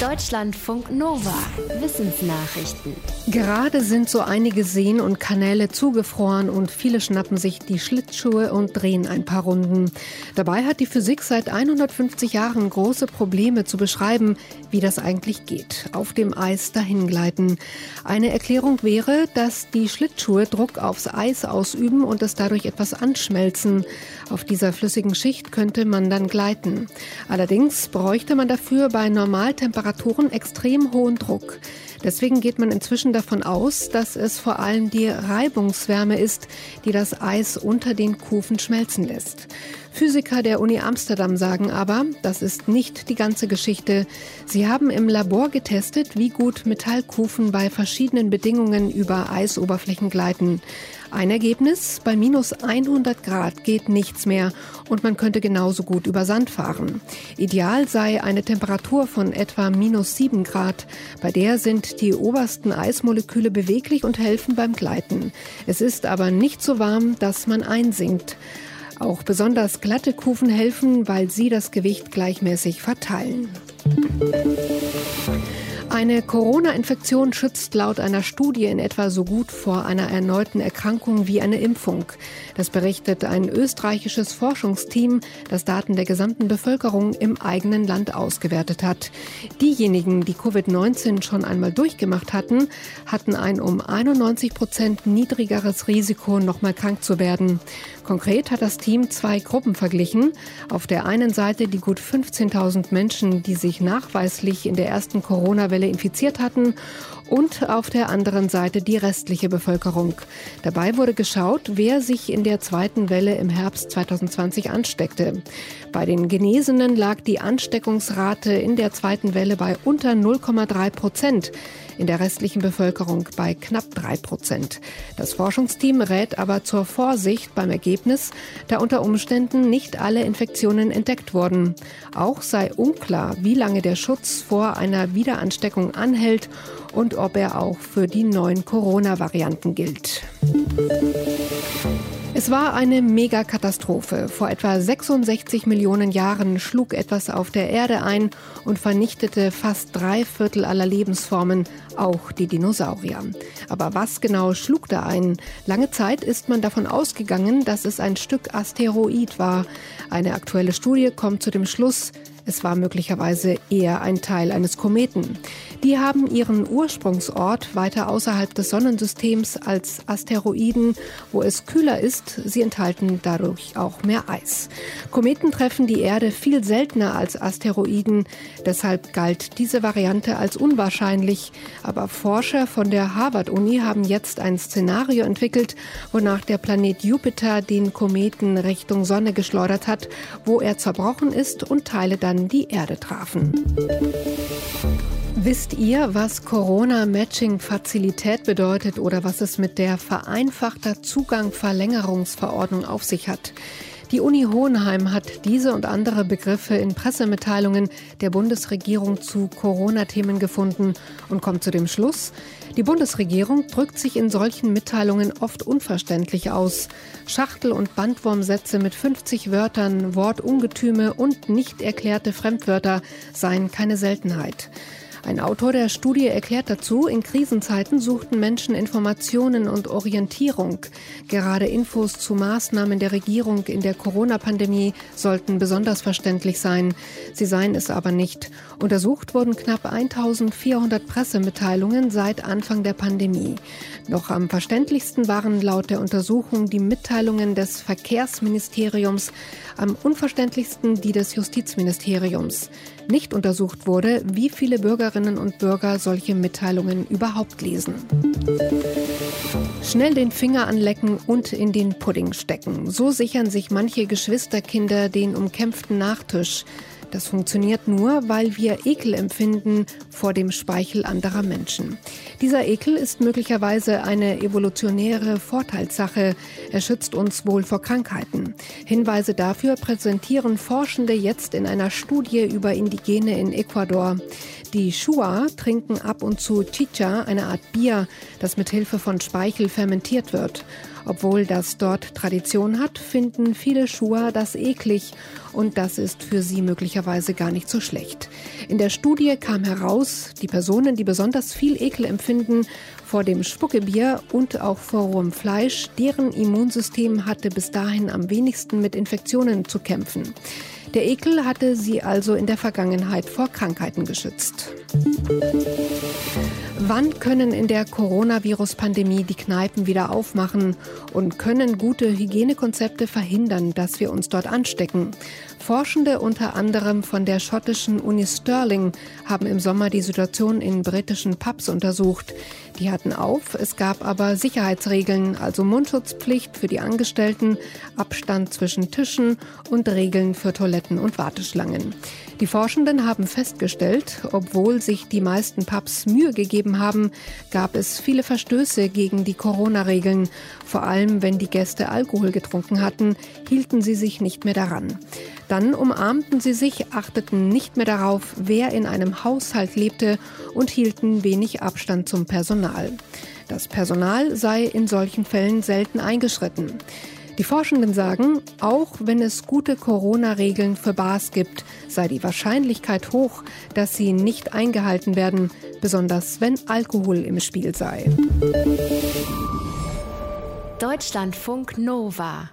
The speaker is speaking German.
Deutschlandfunk Nova. Wissensnachrichten. Gerade sind so einige Seen und Kanäle zugefroren und viele schnappen sich die Schlittschuhe und drehen ein paar Runden. Dabei hat die Physik seit 150 Jahren große Probleme zu beschreiben, wie das eigentlich geht. Auf dem Eis dahingleiten. Eine Erklärung wäre, dass die Schlittschuhe Druck aufs Eis ausüben und es dadurch etwas anschmelzen. Auf dieser flüssigen Schicht könnte man dann gleiten. Allerdings bräuchte man dafür bei Normaltemperaturen Temperaturen extrem hohen Druck. Deswegen geht man inzwischen davon aus, dass es vor allem die Reibungswärme ist, die das Eis unter den Kufen schmelzen lässt. Physiker der Uni Amsterdam sagen aber, das ist nicht die ganze Geschichte. Sie haben im Labor getestet, wie gut Metallkufen bei verschiedenen Bedingungen über Eisoberflächen gleiten. Ein Ergebnis, bei minus 100 Grad geht nichts mehr und man könnte genauso gut über Sand fahren. Ideal sei eine Temperatur von etwa minus 7 Grad. Bei der sind die obersten Eismoleküle beweglich und helfen beim Gleiten. Es ist aber nicht so warm, dass man einsinkt. Auch besonders glatte Kufen helfen, weil sie das Gewicht gleichmäßig verteilen. Eine Corona-Infektion schützt laut einer Studie in etwa so gut vor einer erneuten Erkrankung wie eine Impfung. Das berichtet ein österreichisches Forschungsteam, das Daten der gesamten Bevölkerung im eigenen Land ausgewertet hat. Diejenigen, die Covid-19 schon einmal durchgemacht hatten, hatten ein um 91 Prozent niedrigeres Risiko, nochmal krank zu werden. Konkret hat das Team zwei Gruppen verglichen. Auf der einen Seite die gut 15.000 Menschen, die sich nachweislich in der ersten Corona-Welle infiziert hatten und auf der anderen Seite die restliche Bevölkerung. Dabei wurde geschaut, wer sich in der zweiten Welle im Herbst 2020 ansteckte. Bei den Genesenen lag die Ansteckungsrate in der zweiten Welle bei unter 0,3 Prozent in der restlichen Bevölkerung bei knapp drei Prozent. Das Forschungsteam rät aber zur Vorsicht beim Ergebnis, da unter Umständen nicht alle Infektionen entdeckt wurden. Auch sei unklar, wie lange der Schutz vor einer Wiederansteckung anhält und ob er auch für die neuen Corona-Varianten gilt. Es war eine Megakatastrophe. Vor etwa 66 Millionen Jahren schlug etwas auf der Erde ein und vernichtete fast drei Viertel aller Lebensformen, auch die Dinosaurier. Aber was genau schlug da ein? Lange Zeit ist man davon ausgegangen, dass es ein Stück Asteroid war. Eine aktuelle Studie kommt zu dem Schluss, es war möglicherweise eher ein Teil eines Kometen. Die haben ihren Ursprungsort weiter außerhalb des Sonnensystems als Asteroiden, wo es kühler ist. Sie enthalten dadurch auch mehr Eis. Kometen treffen die Erde viel seltener als Asteroiden. Deshalb galt diese Variante als unwahrscheinlich. Aber Forscher von der Harvard-Uni haben jetzt ein Szenario entwickelt, wonach der Planet Jupiter den Kometen Richtung Sonne geschleudert hat, wo er zerbrochen ist und Teile dann an die Erde trafen. Wisst ihr, was Corona-Matching-Fazilität bedeutet oder was es mit der vereinfachter Zugang-Verlängerungsverordnung auf sich hat? Die Uni Hohenheim hat diese und andere Begriffe in Pressemitteilungen der Bundesregierung zu Corona-Themen gefunden und kommt zu dem Schluss, die Bundesregierung drückt sich in solchen Mitteilungen oft unverständlich aus. Schachtel- und Bandwurmsätze mit 50 Wörtern, Wortungetüme und nicht erklärte Fremdwörter seien keine Seltenheit. Ein Autor der Studie erklärt dazu, in Krisenzeiten suchten Menschen Informationen und Orientierung. Gerade Infos zu Maßnahmen der Regierung in der Corona-Pandemie sollten besonders verständlich sein. Sie seien es aber nicht. Untersucht wurden knapp 1400 Pressemitteilungen seit Anfang der Pandemie. Noch am verständlichsten waren laut der Untersuchung die Mitteilungen des Verkehrsministeriums, am unverständlichsten die des Justizministeriums. Nicht untersucht wurde, wie viele Bürgerinnen und Bürger solche Mitteilungen überhaupt lesen. Schnell den Finger anlecken und in den Pudding stecken. So sichern sich manche Geschwisterkinder den umkämpften Nachtisch. Das funktioniert nur, weil wir Ekel empfinden vor dem Speichel anderer Menschen. Dieser Ekel ist möglicherweise eine evolutionäre Vorteilssache. Er schützt uns wohl vor Krankheiten. Hinweise dafür präsentieren Forschende jetzt in einer Studie über Indigene in Ecuador. Die Shua trinken ab und zu Chicha, eine Art Bier, das mit Hilfe von Speichel fermentiert wird. Obwohl das dort Tradition hat, finden viele Shua das eklig und das ist für sie möglicherweise gar nicht so schlecht. In der Studie kam heraus, die Personen, die besonders viel Ekel empfinden vor dem Spuckebier und auch vor rohem Fleisch, deren Immunsystem hatte bis dahin am wenigsten mit Infektionen zu kämpfen. Der Ekel hatte sie also in der Vergangenheit vor Krankheiten geschützt. Wann können in der Coronavirus-Pandemie die Kneipen wieder aufmachen und können gute Hygienekonzepte verhindern, dass wir uns dort anstecken? Forschende unter anderem von der schottischen Uni Stirling haben im Sommer die Situation in britischen Pubs untersucht. Die hatten auf, es gab aber Sicherheitsregeln, also Mundschutzpflicht für die Angestellten, Abstand zwischen Tischen und Regeln für Toiletten und Warteschlangen. Die Forschenden haben festgestellt, obwohl sich die meisten Pubs Mühe haben, gab es viele Verstöße gegen die Corona-Regeln. Vor allem, wenn die Gäste Alkohol getrunken hatten, hielten sie sich nicht mehr daran. Dann umarmten sie sich, achteten nicht mehr darauf, wer in einem Haushalt lebte und hielten wenig Abstand zum Personal. Das Personal sei in solchen Fällen selten eingeschritten. Die Forschenden sagen, auch wenn es gute Corona-Regeln für Bars gibt, sei die Wahrscheinlichkeit hoch, dass sie nicht eingehalten werden, besonders wenn Alkohol im Spiel sei. Deutschlandfunk Nova